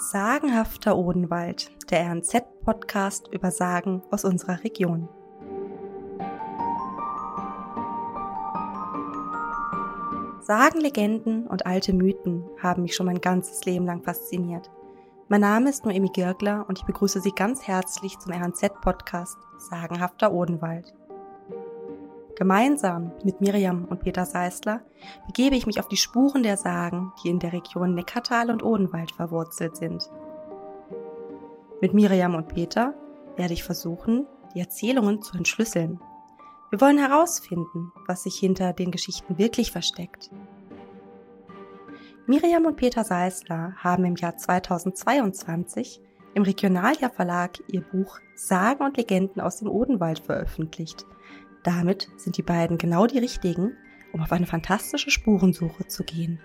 Sagenhafter Odenwald, der RNZ-Podcast über Sagen aus unserer Region. Sagen, Legenden und alte Mythen haben mich schon mein ganzes Leben lang fasziniert. Mein Name ist Noemi Girgler und ich begrüße Sie ganz herzlich zum RNZ-Podcast Sagenhafter Odenwald. Gemeinsam mit Miriam und Peter Seisler begebe ich mich auf die Spuren der Sagen, die in der Region Neckartal und Odenwald verwurzelt sind. Mit Miriam und Peter werde ich versuchen, die Erzählungen zu entschlüsseln. Wir wollen herausfinden, was sich hinter den Geschichten wirklich versteckt. Miriam und Peter Seisler haben im Jahr 2022 im Regionaljahr Verlag ihr Buch Sagen und Legenden aus dem Odenwald veröffentlicht – damit sind die beiden genau die richtigen, um auf eine fantastische Spurensuche zu gehen.